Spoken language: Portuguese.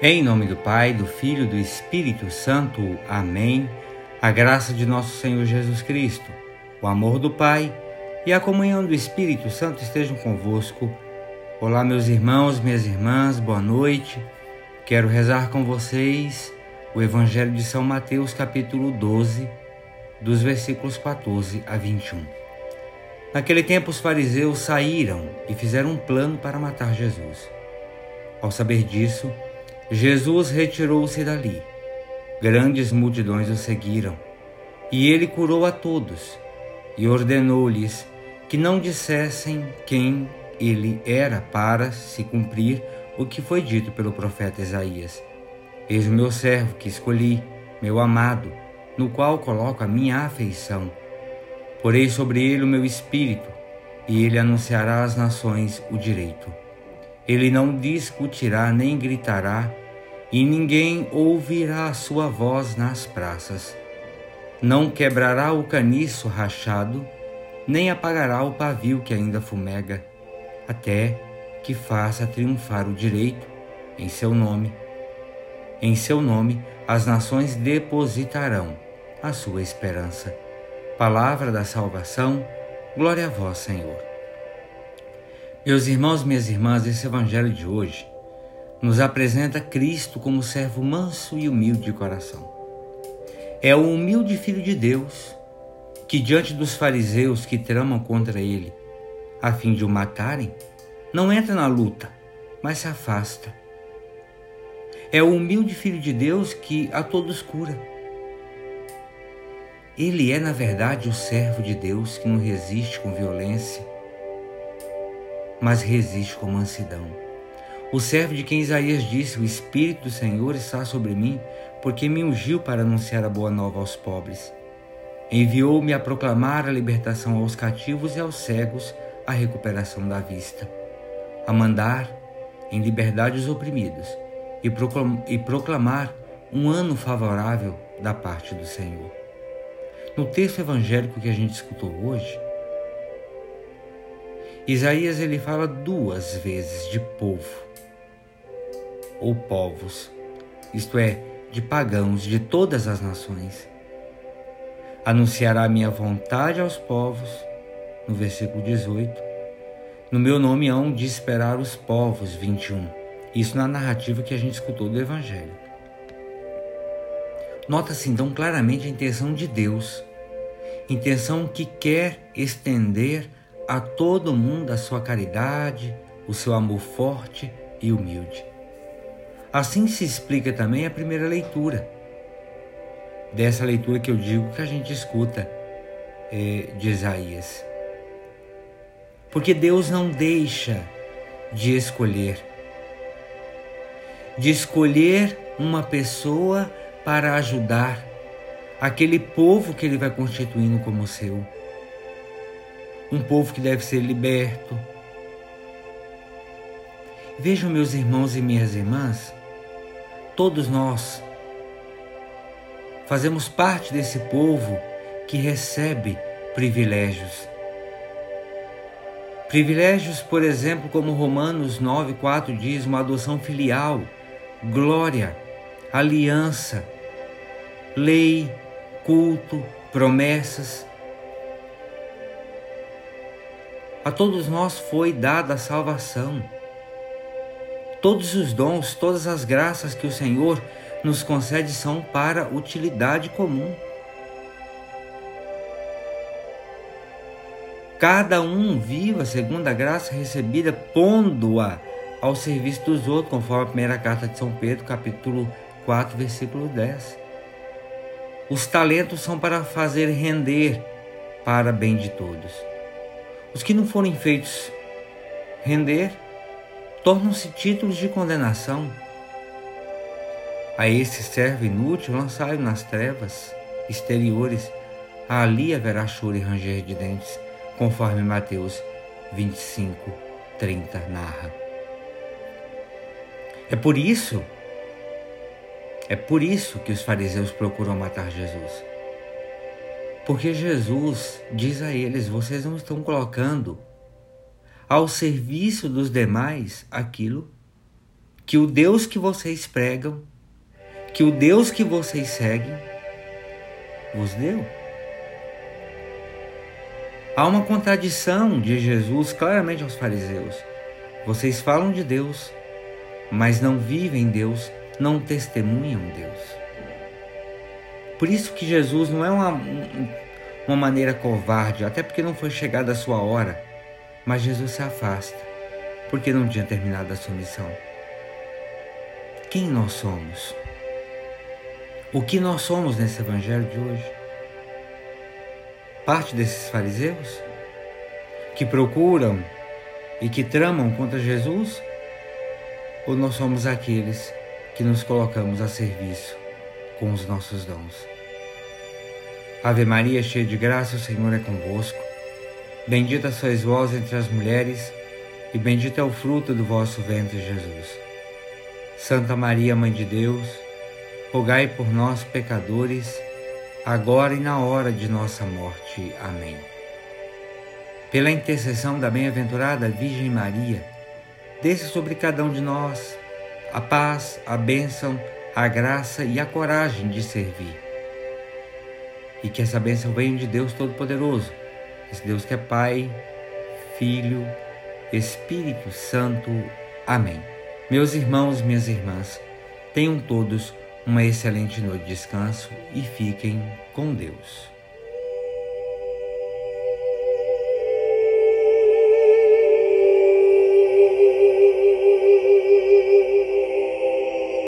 Em nome do Pai, do Filho e do Espírito Santo. Amém. A graça de nosso Senhor Jesus Cristo, o amor do Pai e a comunhão do Espírito Santo estejam convosco. Olá, meus irmãos, minhas irmãs, boa noite. Quero rezar com vocês o Evangelho de São Mateus, capítulo 12, dos versículos 14 a 21. Naquele tempo, os fariseus saíram e fizeram um plano para matar Jesus. Ao saber disso, Jesus retirou-se dali. Grandes multidões o seguiram, e ele curou a todos, e ordenou-lhes que não dissessem quem ele era para se cumprir o que foi dito pelo profeta Isaías. Eis o meu servo que escolhi, meu amado, no qual coloco a minha afeição. Porei sobre ele o meu espírito, e ele anunciará às nações o direito. Ele não discutirá nem gritará, e ninguém ouvirá a sua voz nas praças. Não quebrará o caniço rachado, nem apagará o pavio que ainda fumega, até que faça triunfar o direito em seu nome. Em seu nome as nações depositarão a sua esperança. Palavra da salvação, glória a vós, Senhor. Meus irmãos, minhas irmãs, esse evangelho de hoje nos apresenta Cristo como servo manso e humilde de coração. É o humilde filho de Deus que, diante dos fariseus que tramam contra ele, a fim de o matarem, não entra na luta, mas se afasta. É o humilde filho de Deus que a todos cura. Ele é, na verdade, o servo de Deus que não resiste com violência, mas resiste com mansidão. O servo de quem Isaías disse: O Espírito do Senhor está sobre mim, porque me ungiu para anunciar a boa nova aos pobres. Enviou-me a proclamar a libertação aos cativos e aos cegos, a recuperação da vista, a mandar em liberdade os oprimidos e proclamar um ano favorável da parte do Senhor. No texto evangélico que a gente escutou hoje, Isaías ele fala duas vezes de povo ou povos, isto é, de pagãos de todas as nações. Anunciará minha vontade aos povos, no versículo 18. No meu nome hão de esperar os povos, 21. Isso na narrativa que a gente escutou do Evangelho. Nota-se então claramente a intenção de Deus, intenção que quer estender a todo mundo a sua caridade, o seu amor forte e humilde. Assim se explica também a primeira leitura. Dessa leitura que eu digo que a gente escuta é, de Isaías. Porque Deus não deixa de escolher, de escolher uma pessoa para ajudar aquele povo que ele vai constituindo como seu um povo que deve ser liberto. Vejam, meus irmãos e minhas irmãs, todos nós fazemos parte desse povo que recebe privilégios. Privilégios, por exemplo, como Romanos 9,4 diz, uma adoção filial, glória, aliança, lei, culto, promessas. A todos nós foi dada a salvação. Todos os dons, todas as graças que o Senhor nos concede são para utilidade comum. Cada um viva segundo a graça recebida, pondo-a ao serviço dos outros, conforme a primeira carta de São Pedro, capítulo 4, versículo 10. Os talentos são para fazer render para bem de todos. Os que não forem feitos render tornam-se títulos de condenação. A esse servo inútil lançai nas trevas exteriores, ali haverá choro e ranger de dentes, conforme Mateus 25, 30 narra. É por isso, é por isso que os fariseus procuram matar Jesus. Porque Jesus diz a eles: vocês não estão colocando ao serviço dos demais aquilo que o Deus que vocês pregam, que o Deus que vocês seguem, vos deu? Há uma contradição de Jesus claramente aos fariseus. Vocês falam de Deus, mas não vivem Deus, não testemunham Deus. Por isso que Jesus não é uma, uma maneira covarde, até porque não foi chegada a sua hora, mas Jesus se afasta, porque não tinha terminado a sua missão. Quem nós somos? O que nós somos nesse evangelho de hoje? Parte desses fariseus que procuram e que tramam contra Jesus? Ou nós somos aqueles que nos colocamos a serviço com os nossos dons? Ave Maria, cheia de graça, o Senhor é convosco. Bendita sois vós entre as mulheres, e bendito é o fruto do vosso ventre, Jesus. Santa Maria, Mãe de Deus, rogai por nós, pecadores, agora e na hora de nossa morte. Amém. Pela intercessão da bem-aventurada Virgem Maria, desça sobre cada um de nós a paz, a bênção, a graça e a coragem de servir. E que essa bênção venha de Deus Todo-Poderoso, esse Deus que é Pai, Filho, Espírito Santo. Amém. Meus irmãos, minhas irmãs, tenham todos uma excelente noite de descanso e fiquem com Deus.